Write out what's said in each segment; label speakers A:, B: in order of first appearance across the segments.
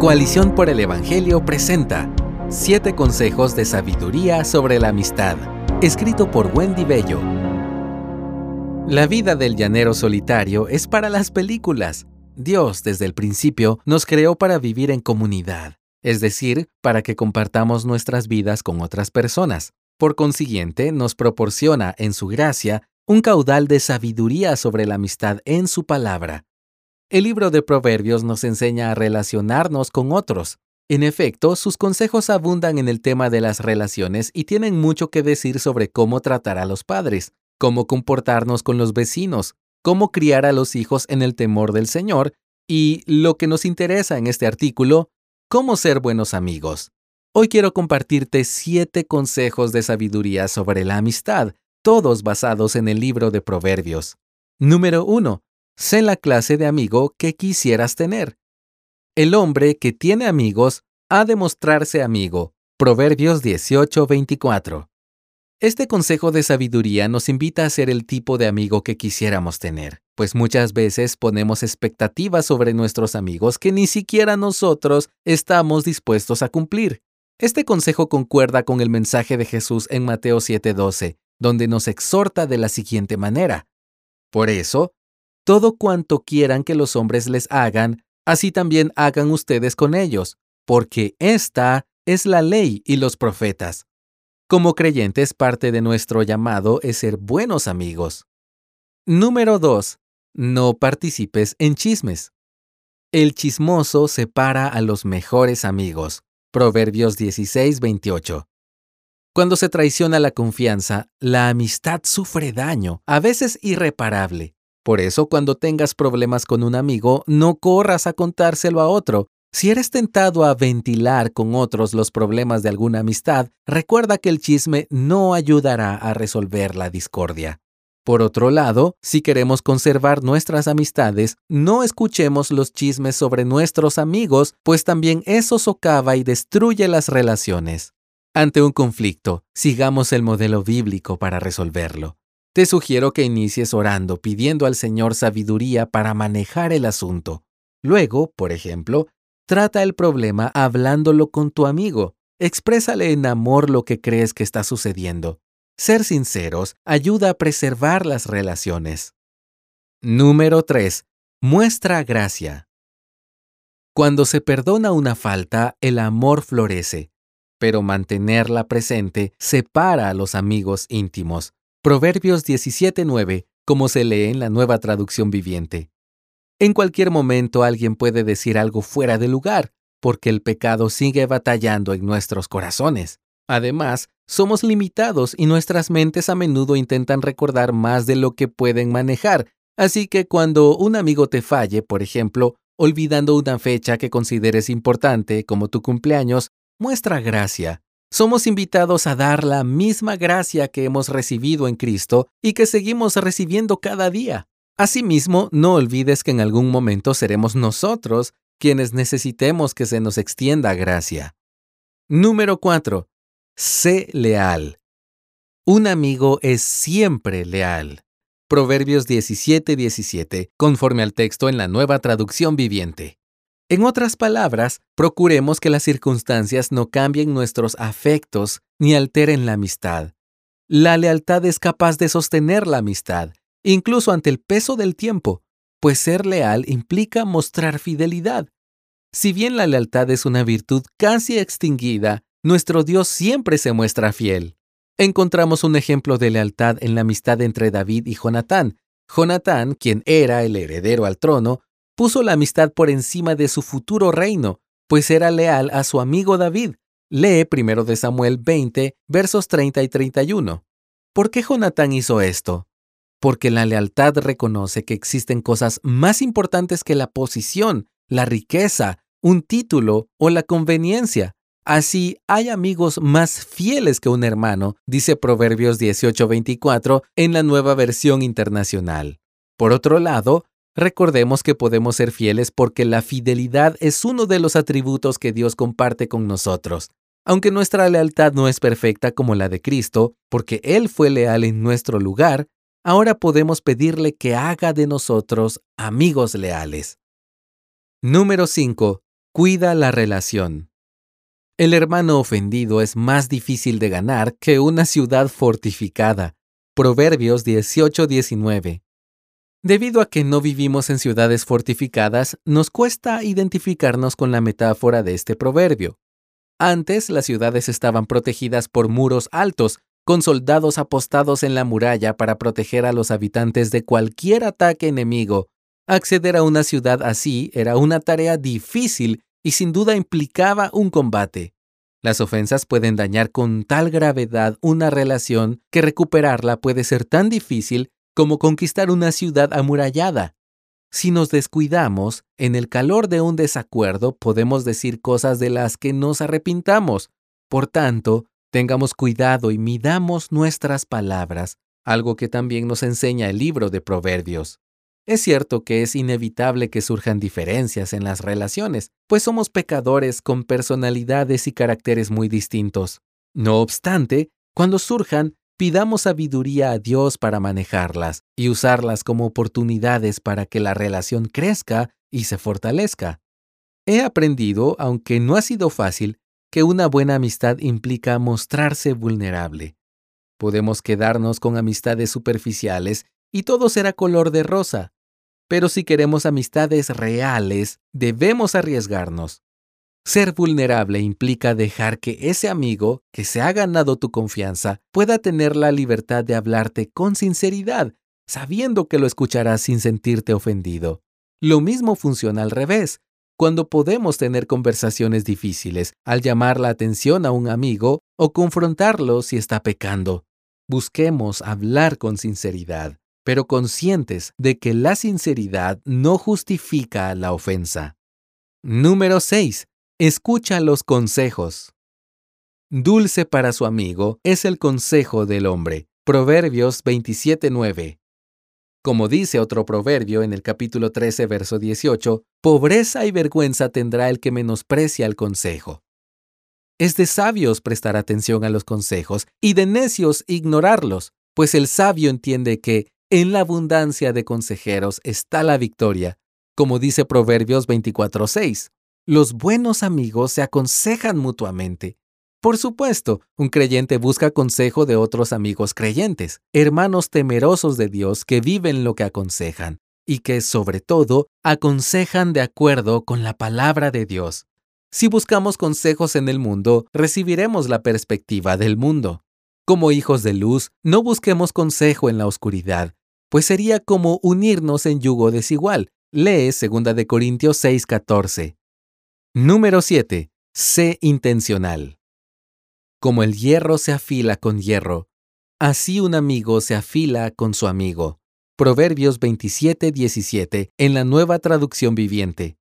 A: Coalición por el Evangelio presenta Siete consejos de sabiduría sobre la amistad, escrito por Wendy Bello. La vida del llanero solitario es para las películas. Dios, desde el principio, nos creó para vivir en comunidad, es decir, para que compartamos nuestras vidas con otras personas. Por consiguiente, nos proporciona, en su gracia, un caudal de sabiduría sobre la amistad en su palabra. El libro de Proverbios nos enseña a relacionarnos con otros. En efecto, sus consejos abundan en el tema de las relaciones y tienen mucho que decir sobre cómo tratar a los padres, cómo comportarnos con los vecinos, cómo criar a los hijos en el temor del Señor y, lo que nos interesa en este artículo, cómo ser buenos amigos. Hoy quiero compartirte siete consejos de sabiduría sobre la amistad, todos basados en el libro de Proverbios. Número 1. Sé la clase de amigo que quisieras tener. El hombre que tiene amigos ha de mostrarse amigo. Proverbios 18:24. Este consejo de sabiduría nos invita a ser el tipo de amigo que quisiéramos tener, pues muchas veces ponemos expectativas sobre nuestros amigos que ni siquiera nosotros estamos dispuestos a cumplir. Este consejo concuerda con el mensaje de Jesús en Mateo 7:12, donde nos exhorta de la siguiente manera. Por eso, todo cuanto quieran que los hombres les hagan, así también hagan ustedes con ellos, porque esta es la ley y los profetas. Como creyentes, parte de nuestro llamado es ser buenos amigos. Número 2. No participes en chismes. El chismoso separa a los mejores amigos. Proverbios 16:28. Cuando se traiciona la confianza, la amistad sufre daño, a veces irreparable. Por eso, cuando tengas problemas con un amigo, no corras a contárselo a otro. Si eres tentado a ventilar con otros los problemas de alguna amistad, recuerda que el chisme no ayudará a resolver la discordia. Por otro lado, si queremos conservar nuestras amistades, no escuchemos los chismes sobre nuestros amigos, pues también eso socava y destruye las relaciones. Ante un conflicto, sigamos el modelo bíblico para resolverlo. Te sugiero que inicies orando pidiendo al Señor sabiduría para manejar el asunto. Luego, por ejemplo, trata el problema hablándolo con tu amigo. Exprésale en amor lo que crees que está sucediendo. Ser sinceros ayuda a preservar las relaciones. Número 3. Muestra gracia. Cuando se perdona una falta, el amor florece, pero mantenerla presente separa a los amigos íntimos. Proverbios 17:9, como se lee en la nueva traducción viviente. En cualquier momento alguien puede decir algo fuera de lugar, porque el pecado sigue batallando en nuestros corazones. Además, somos limitados y nuestras mentes a menudo intentan recordar más de lo que pueden manejar, así que cuando un amigo te falle, por ejemplo, olvidando una fecha que consideres importante como tu cumpleaños, muestra gracia somos invitados a dar la misma gracia que hemos recibido en Cristo y que seguimos recibiendo cada día. Asimismo, no olvides que en algún momento seremos nosotros quienes necesitemos que se nos extienda gracia. Número 4. Sé leal. Un amigo es siempre leal. Proverbios 17:17, conforme al texto en la nueva traducción viviente. En otras palabras, procuremos que las circunstancias no cambien nuestros afectos ni alteren la amistad. La lealtad es capaz de sostener la amistad, incluso ante el peso del tiempo, pues ser leal implica mostrar fidelidad. Si bien la lealtad es una virtud casi extinguida, nuestro Dios siempre se muestra fiel. Encontramos un ejemplo de lealtad en la amistad entre David y Jonatán. Jonatán, quien era el heredero al trono, puso la amistad por encima de su futuro reino, pues era leal a su amigo David. Lee 1 de Samuel 20, versos 30 y 31. ¿Por qué Jonatán hizo esto? Porque la lealtad reconoce que existen cosas más importantes que la posición, la riqueza, un título o la conveniencia. Así hay amigos más fieles que un hermano, dice Proverbios 18:24 en la nueva versión internacional. Por otro lado, Recordemos que podemos ser fieles porque la fidelidad es uno de los atributos que Dios comparte con nosotros. Aunque nuestra lealtad no es perfecta como la de Cristo, porque Él fue leal en nuestro lugar, ahora podemos pedirle que haga de nosotros amigos leales. Número 5. Cuida la relación. El hermano ofendido es más difícil de ganar que una ciudad fortificada. Proverbios 18-19. Debido a que no vivimos en ciudades fortificadas, nos cuesta identificarnos con la metáfora de este proverbio. Antes, las ciudades estaban protegidas por muros altos, con soldados apostados en la muralla para proteger a los habitantes de cualquier ataque enemigo. Acceder a una ciudad así era una tarea difícil y sin duda implicaba un combate. Las ofensas pueden dañar con tal gravedad una relación que recuperarla puede ser tan difícil como conquistar una ciudad amurallada. Si nos descuidamos, en el calor de un desacuerdo podemos decir cosas de las que nos arrepintamos. Por tanto, tengamos cuidado y midamos nuestras palabras, algo que también nos enseña el libro de Proverbios. Es cierto que es inevitable que surjan diferencias en las relaciones, pues somos pecadores con personalidades y caracteres muy distintos. No obstante, cuando surjan, Pidamos sabiduría a Dios para manejarlas y usarlas como oportunidades para que la relación crezca y se fortalezca. He aprendido, aunque no ha sido fácil, que una buena amistad implica mostrarse vulnerable. Podemos quedarnos con amistades superficiales y todo será color de rosa, pero si queremos amistades reales, debemos arriesgarnos. Ser vulnerable implica dejar que ese amigo que se ha ganado tu confianza pueda tener la libertad de hablarte con sinceridad, sabiendo que lo escucharás sin sentirte ofendido. Lo mismo funciona al revés. Cuando podemos tener conversaciones difíciles al llamar la atención a un amigo o confrontarlo si está pecando. Busquemos hablar con sinceridad, pero conscientes de que la sinceridad no justifica la ofensa. Número 6. Escucha los consejos. Dulce para su amigo es el consejo del hombre. Proverbios 27.9. Como dice otro proverbio en el capítulo 13, verso 18, pobreza y vergüenza tendrá el que menosprecia el consejo. Es de sabios prestar atención a los consejos y de necios ignorarlos, pues el sabio entiende que en la abundancia de consejeros está la victoria, como dice Proverbios 24.6. Los buenos amigos se aconsejan mutuamente. Por supuesto, un creyente busca consejo de otros amigos creyentes, hermanos temerosos de Dios que viven lo que aconsejan y que, sobre todo, aconsejan de acuerdo con la palabra de Dios. Si buscamos consejos en el mundo, recibiremos la perspectiva del mundo. Como hijos de luz, no busquemos consejo en la oscuridad, pues sería como unirnos en yugo desigual. Lee 2 de Corintios 6:14. Número 7. Sé intencional. Como el hierro se afila con hierro, así un amigo se afila con su amigo. Proverbios 27:17 en la nueva traducción viviente.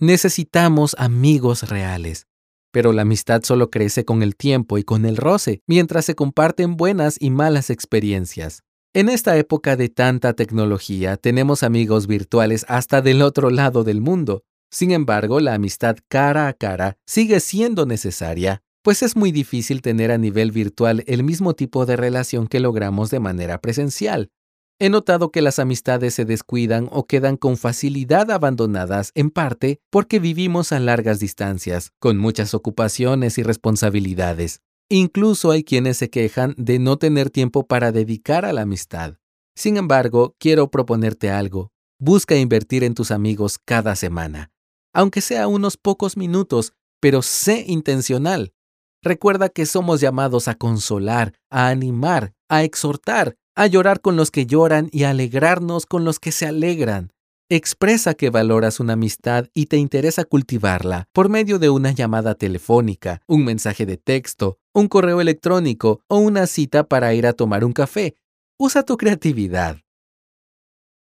A: Necesitamos amigos reales, pero la amistad solo crece con el tiempo y con el roce, mientras se comparten buenas y malas experiencias. En esta época de tanta tecnología tenemos amigos virtuales hasta del otro lado del mundo, sin embargo, la amistad cara a cara sigue siendo necesaria, pues es muy difícil tener a nivel virtual el mismo tipo de relación que logramos de manera presencial. He notado que las amistades se descuidan o quedan con facilidad abandonadas en parte porque vivimos a largas distancias, con muchas ocupaciones y responsabilidades. Incluso hay quienes se quejan de no tener tiempo para dedicar a la amistad. Sin embargo, quiero proponerte algo. Busca invertir en tus amigos cada semana aunque sea unos pocos minutos, pero sé intencional. Recuerda que somos llamados a consolar, a animar, a exhortar, a llorar con los que lloran y a alegrarnos con los que se alegran. Expresa que valoras una amistad y te interesa cultivarla por medio de una llamada telefónica, un mensaje de texto, un correo electrónico o una cita para ir a tomar un café. Usa tu creatividad.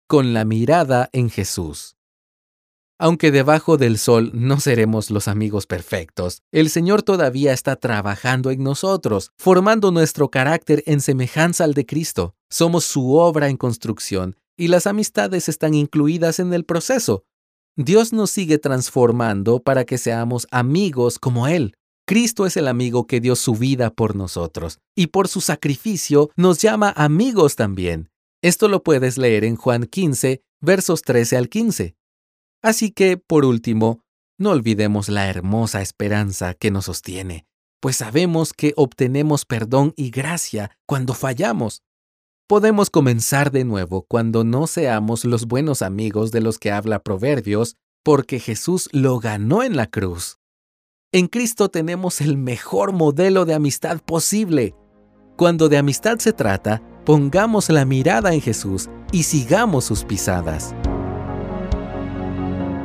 A: Con la mirada en Jesús. Aunque debajo del sol no seremos los amigos perfectos, el Señor todavía está trabajando en nosotros, formando nuestro carácter en semejanza al de Cristo. Somos su obra en construcción y las amistades están incluidas en el proceso. Dios nos sigue transformando para que seamos amigos como Él. Cristo es el amigo que dio su vida por nosotros y por su sacrificio nos llama amigos también. Esto lo puedes leer en Juan 15, versos 13 al 15. Así que, por último, No olvidemos la hermosa esperanza que nos sostiene, pues sabemos que obtenemos perdón y gracia cuando fallamos. Podemos comenzar de nuevo cuando no seamos los buenos amigos de los que habla Proverbios, porque Jesús lo ganó en la cruz. En Cristo tenemos el mejor modelo de amistad posible. Cuando de amistad se trata, pongamos la mirada en Jesús y sigamos sus pisadas.